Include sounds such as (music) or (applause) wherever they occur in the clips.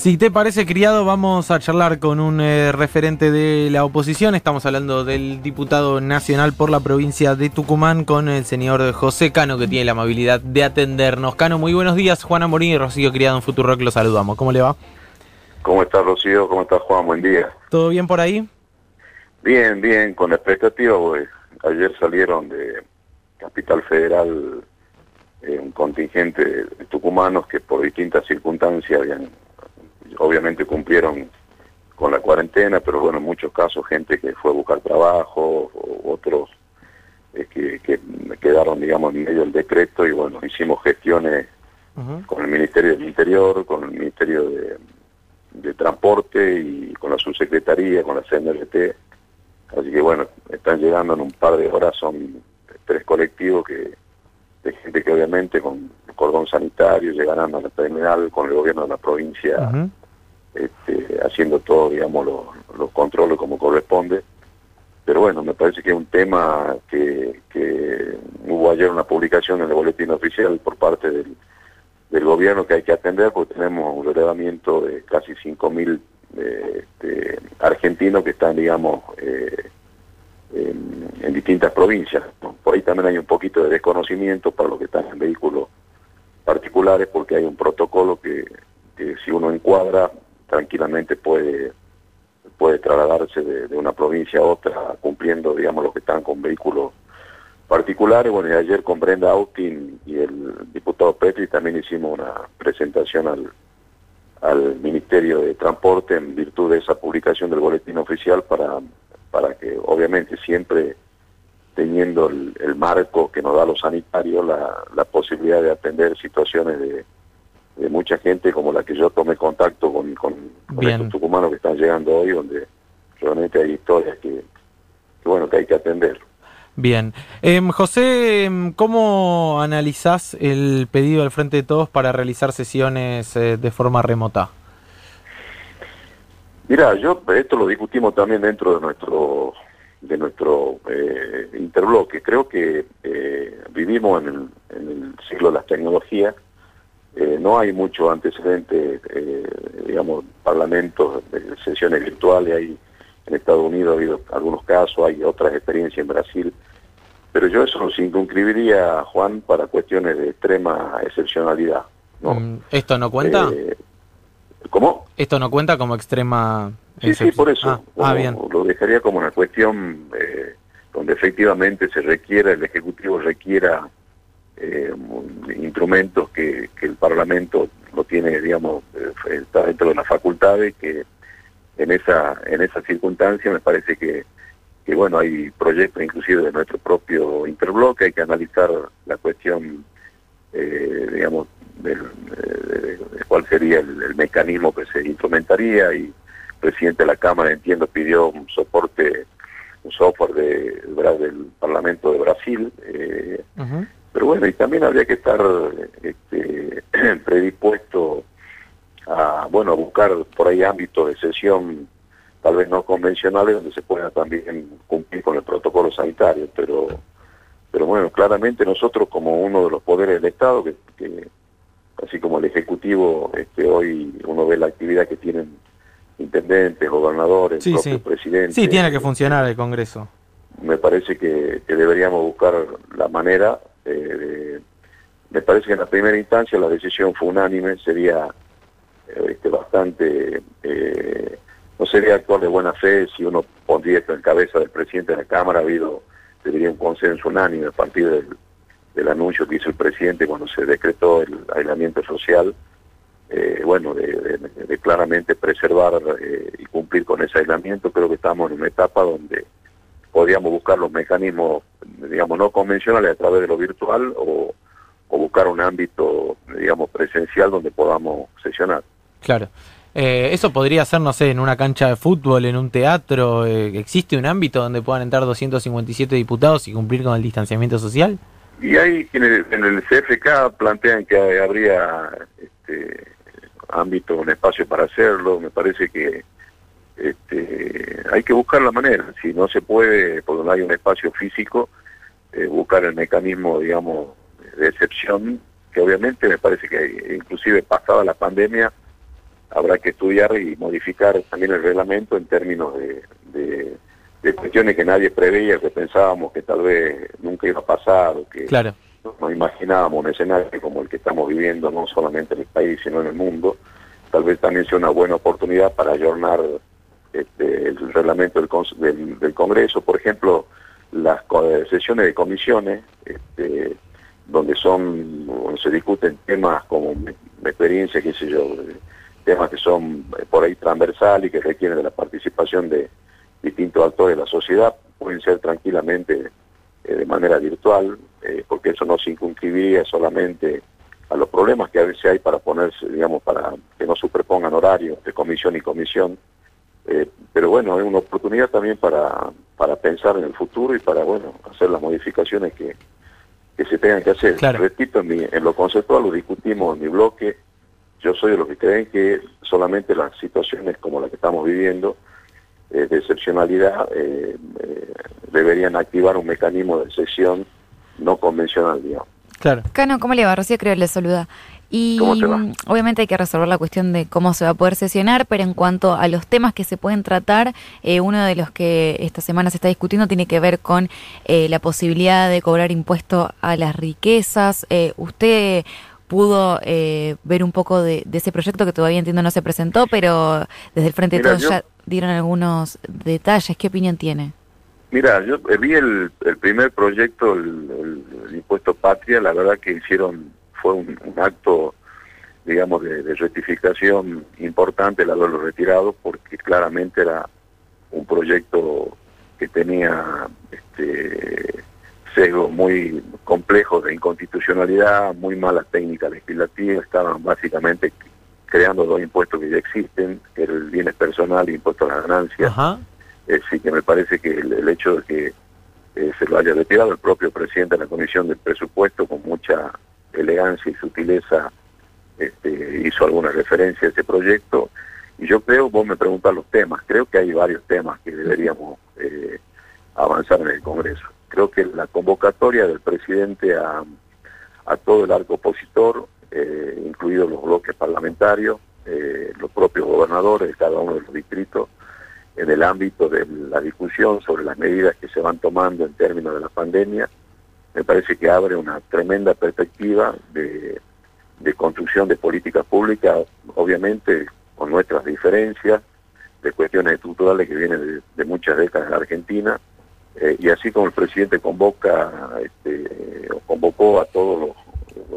Si te parece, criado, vamos a charlar con un eh, referente de la oposición. Estamos hablando del diputado nacional por la provincia de Tucumán con el señor José Cano, que tiene la amabilidad de atendernos. Cano, muy buenos días. Juana Morín y Rocío Criado en Futurock, los saludamos. ¿Cómo le va? ¿Cómo está Rocío? ¿Cómo está Juan? Buen día. ¿Todo bien por ahí? Bien, bien, con expectativa, pues. Ayer salieron de Capital Federal eh, un contingente de tucumanos que por distintas circunstancias habían obviamente cumplieron con la cuarentena, pero bueno, en muchos casos gente que fue a buscar trabajo, o otros eh, que, que, quedaron, digamos, en medio del decreto y bueno, hicimos gestiones con el Ministerio del Interior, con el Ministerio de, Transporte y con la subsecretaría, con la CNRT. Así que bueno, están llegando en un par de horas, son tres colectivos que de gente que obviamente con cordón sanitario llegarán a la terminal con el gobierno de la provincia este, haciendo todo, digamos, los, controles como corresponde. Pero bueno, me parece que es un tema que, hubo ayer una publicación en el boletín oficial por parte del, gobierno que hay que atender porque tenemos un relevamiento de casi 5.000 eh, este, argentinos que están, digamos, eh, en, distintas provincias. Por ahí también hay un poquito de desconocimiento para los que están en vehículos particulares porque hay un protocolo que si uno encuadra tranquilamente puede puede trasladarse de, una provincia a otra cumpliendo, digamos, los que están con vehículos particulares. Bueno, y ayer con Brenda Austin y el diputado Petri también hicimos una presentación al, al Ministerio de Transporte en virtud de esa publicación del boletín oficial para, para que obviamente siempre teniendo el, el marco que nos da los sanitarios la, la posibilidad de atender situaciones de de mucha gente como la que yo tomé contacto con, con, estos tucumanos que están llegando hoy, donde realmente hay historias que, bueno, que hay que atender. Bien. Eh, José, em, ¿cómo analizás el pedido del Frente de Todos para realizar sesiones eh, de forma remota? Mira, yo esto lo discutimos también dentro de nuestro de nuestro eh, interbloque. Creo que eh, vivimos en el, en el siglo de las tecnologías eh, no hay mucho antecedente, eh, digamos, parlamentos, de sesiones virtuales, hay en Estados Unidos ha habido algunos casos, hay otras experiencias en Brasil, pero yo eso lo circunscribiría, Juan, para cuestiones de extrema excepcionalidad. ¿no? Mm, ¿Esto no cuenta? Eh, ¿Cómo? ¿Esto no cuenta como extrema Sí, sí, por eso. Ah, ah bien. Lo dejaría como una cuestión eh, donde efectivamente se requiera, el Ejecutivo requiera eh, instrumentos que, el Parlamento lo tiene, digamos, eh, está dentro de las facultades, que en esa, en esa circunstancia me parece que, que, bueno, hay proyectos inclusive de nuestro propio interbloque, hay que analizar la cuestión, eh, digamos, de, cuál sería el, mecanismo que se instrumentaría y el presidente de la Cámara, entiendo, pidió un soporte, un software de, del Parlamento de Brasil. Eh, pero bueno, y también habría que estar este, (clears throat) predispuesto a, bueno, a buscar por ahí ámbitos de sesión tal vez no convencionales donde se pueda también cumplir con el protocolo sanitario, pero pero bueno, claramente nosotros como uno de los poderes del Estado, que, así como el Ejecutivo, este, hoy uno ve la actividad que tienen intendentes, gobernadores, sí, sí. presidentes. Sí, tiene que funcionar el Congreso. Me parece que deberíamos buscar la manera eh, me parece que en la primera instancia la decisión fue unánime, sería eh, este, bastante, eh, no sería actuar de buena fe si uno pondría esto en cabeza del presidente de la Cámara, ha habido, debería un consenso unánime a partir del, anuncio que hizo el presidente cuando se decretó el aislamiento social, bueno, de, de, claramente preservar y cumplir con ese aislamiento, creo que estamos en una etapa donde podríamos buscar los mecanismos, digamos, no convencionales a través de lo virtual o, buscar un ámbito, digamos, presencial donde podamos sesionar. Claro. Eh, eso podría ser, no sé, en una cancha de fútbol, en un teatro. Eh, ¿Existe un ámbito donde puedan entrar 257 diputados y cumplir con el distanciamiento social? Y hay quienes en el CFK plantean que habría este, ámbito, un espacio para hacerlo. Me parece que este, hay que buscar la manera, si no se puede, porque no hay un espacio físico, eh, buscar el mecanismo, digamos, de excepción, que obviamente me parece que inclusive pasada la pandemia, habrá que estudiar y modificar también el reglamento en términos de, de, cuestiones que nadie preveía, que pensábamos que tal vez nunca iba a pasar, o que claro. no imaginábamos un escenario como el que estamos viviendo, no solamente en el país, sino en el mundo, tal vez también sea una buena oportunidad para ayornar este, el reglamento del, del, Congreso, por ejemplo, las sesiones de comisiones, este, donde son se discuten temas como mi, experiencia, qué sé yo, temas que son eh, por ahí transversales y que requieren de la participación de distintos actores de la sociedad, pueden ser tranquilamente eh, de manera virtual, eh, porque eso no se incumpliría solamente a los problemas que a veces hay para ponerse, digamos, para que no superpongan horarios de comisión y comisión. Pero bueno, es una oportunidad también para, para pensar en el futuro y para, bueno, hacer las modificaciones que, que se tengan que hacer. Repito, en, en lo conceptual lo discutimos en mi bloque. Yo soy de los que creen que solamente las situaciones como la que estamos viviendo, eh, de excepcionalidad, eh, eh, deberían activar un mecanismo de excepción no convencional, digamos. Claro. Cano, ¿cómo le va? Rocío creo le saluda. Y obviamente hay que resolver la cuestión de cómo se va a poder sesionar, pero en cuanto a los temas que se pueden tratar, eh, uno de los que esta semana se está discutiendo tiene que ver con eh, la posibilidad de cobrar impuesto a las riquezas. Eh, usted pudo ver un poco de, ese proyecto que todavía entiendo no se presentó, pero desde el Frente de Todos ya dieron algunos detalles. ¿Qué opinión tiene? Mira, yo vi el, primer proyecto, el, impuesto patria, la verdad que hicieron fue un, acto, digamos, de, rectificación importante el haberlo retirado, porque claramente era un proyecto que tenía este, sesgos muy complejos de inconstitucionalidad, muy malas técnicas legislativas, estaban básicamente creando dos impuestos que ya existen, el bienes personal y impuesto a las ganancias. Así que me parece que el, hecho de que eh, se lo haya retirado el propio presidente de la Comisión del Presupuesto con mucha elegancia y sutileza este, hizo alguna referencia a ese proyecto. Y yo creo, vos me preguntas los temas, creo que hay varios temas que deberíamos eh, avanzar en el Congreso. Creo que la convocatoria del presidente a, a todo el arco opositor, eh, incluidos los bloques parlamentarios, eh, los propios gobernadores de cada uno de los distritos, en el ámbito de la discusión sobre las medidas que se van tomando en términos de la pandemia, me parece que abre una tremenda perspectiva de, construcción de políticas públicas, obviamente con nuestras diferencias, de cuestiones estructurales que vienen de, muchas décadas en Argentina, eh, y así como el presidente convoca, este, convocó a todos los,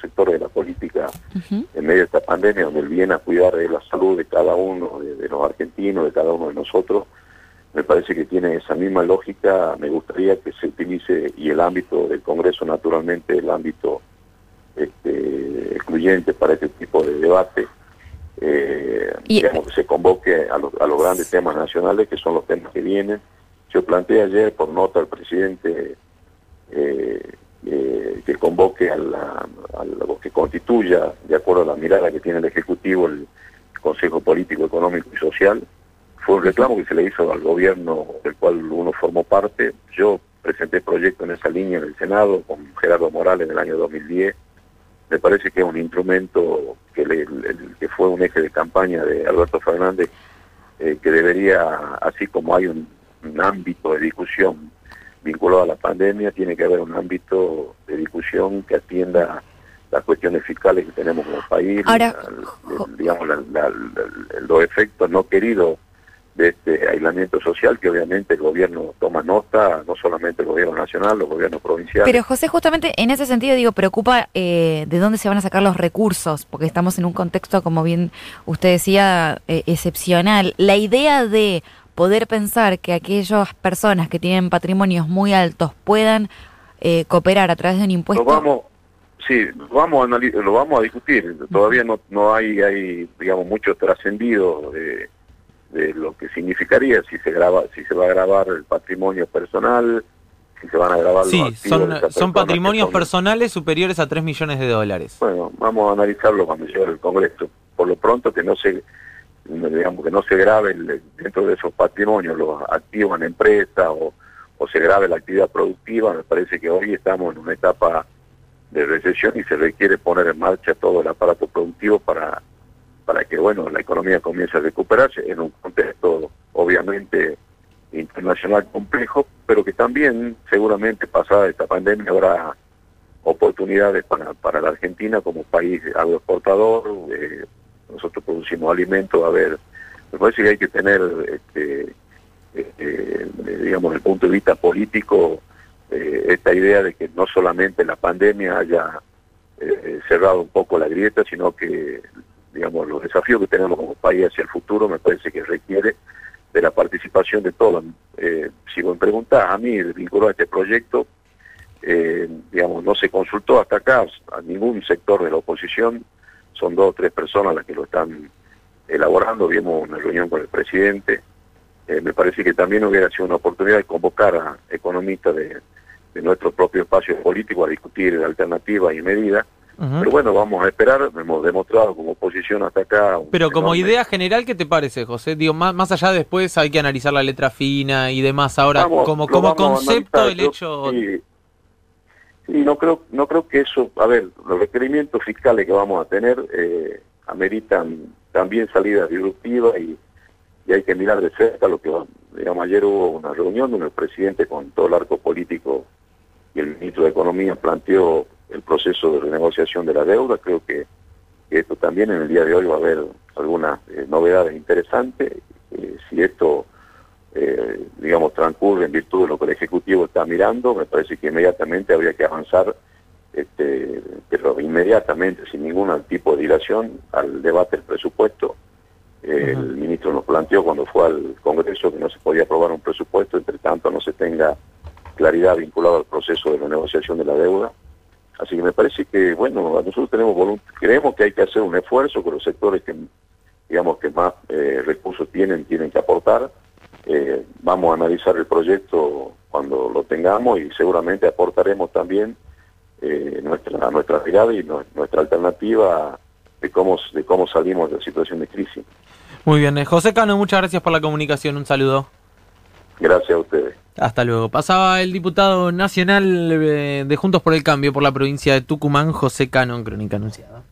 sectores de la política en medio de esta pandemia, donde el bien a cuidar de la salud de cada uno, de los argentinos, de cada uno de nosotros, me parece que tiene esa misma lógica, me gustaría que se utilice, y el ámbito del Congreso naturalmente, el ámbito este, excluyente para este tipo de debate, eh, digamos que se convoque a los, a los grandes temas nacionales, que son los temas que vienen. Yo planteé ayer por nota al presidente eh, eh, que convoque a, la, a que constituya, de acuerdo a la mirada que tiene el Ejecutivo, el Consejo Político, Económico y Social, fue un reclamo que se le hizo al gobierno del cual uno formó parte. Yo presenté proyecto en esa línea en el Senado con Gerardo Morales en el año 2010. Me parece que es un instrumento que, que fue un eje de campaña de Alberto Fernández, eh, que debería, así como hay un, ámbito de discusión vinculado a la pandemia, tiene que haber un ámbito de discusión que atienda las cuestiones fiscales que tenemos como país, digamos, los efectos no queridos de este aislamiento social que obviamente el gobierno toma nota, no solamente el gobierno nacional, los gobiernos provinciales. Pero José, justamente en ese sentido, digo, preocupa eh, de dónde se van a sacar los recursos, porque estamos en un contexto, como bien usted decía, eh, excepcional. La idea de poder pensar que aquellas personas que tienen patrimonios muy altos puedan eh, cooperar a través de un impuesto... Lo vamos, sí, lo vamos a, lo vamos a discutir. Todavía no, no hay, hay, digamos, mucho trascendido de de lo que significaría si se graba, si se va a grabar el patrimonio personal, si se van a grabar sí, son, son patrimonios personales superiores a 3 millones de dólares. Bueno, vamos a analizarlo cuando llegue el Congreso. Por lo pronto que no se digamos que no se grabe dentro de esos patrimonios los activos en empresa o, o se grabe la actividad productiva, me parece que hoy estamos en una etapa de recesión y se requiere poner en marcha todo el aparato productivo para para que bueno la economía comience a recuperarse en un contexto obviamente internacional complejo, pero que también seguramente pasada esta pandemia habrá oportunidades para, para la Argentina como país agroexportador. Eh, nosotros producimos alimentos, a ver, me parece que hay que tener, este, este digamos, desde el punto de vista político, eh, esta idea de que no solamente la pandemia haya eh, cerrado un poco la grieta, sino que, digamos, los desafíos que tenemos como país hacia el futuro me parece que requiere de la participación de todos. Eh, si me preguntas a mí, vinculado a este proyecto, eh, digamos, no se consultó hasta acá a ningún sector de la oposición, son dos o tres personas las que lo están elaborando, vimos una reunión con el presidente, eh, me parece que también hubiera sido una oportunidad de convocar a economistas de, de nuestro propio espacio político a discutir alternativas y medidas, pero bueno, vamos a esperar, hemos demostrado como oposición hasta acá. Pero como idea general, ¿qué te parece, José? Digo, más, más allá después hay que analizar la letra fina y demás. Ahora, como, como concepto, el hecho... Sí, no creo, no creo que eso, a ver, los requerimientos fiscales que vamos a tener eh, ameritan también salidas disruptivas y, hay que mirar de cerca lo que, digamos, ayer hubo una reunión donde el presidente con todo el arco político y el ministro de Economía planteó el proceso de renegociación de la deuda. Creo que, esto también en el día de hoy va a haber algunas eh, novedades interesantes. Eh, si esto, eh, digamos, transcurre en virtud de lo que el Ejecutivo está mirando, me parece que inmediatamente habría que avanzar, este, pero inmediatamente, sin ningún tipo de dilación, al debate del presupuesto. El ministro nos planteó cuando fue al Congreso que no se podía aprobar un presupuesto, entre tanto no se tenga claridad vinculada al proceso de la negociación de la deuda. Así que me parece que, bueno, nosotros tenemos creemos que hay que hacer un esfuerzo con los sectores que, digamos, que más eh, recursos tienen, tienen que aportar. Eh, vamos a analizar el proyecto cuando lo tengamos y seguramente aportaremos también eh, nuestra, nuestra mirada y nuestra alternativa de cómo, de cómo salimos de la situación de crisis. Muy bien, José Cano, muchas gracias por la comunicación, un saludo. Gracias a ustedes. Hasta luego. Pasaba el diputado nacional eh, de Juntos por el Cambio por la provincia de Tucumán, José Cano, en Crónica Anunciada.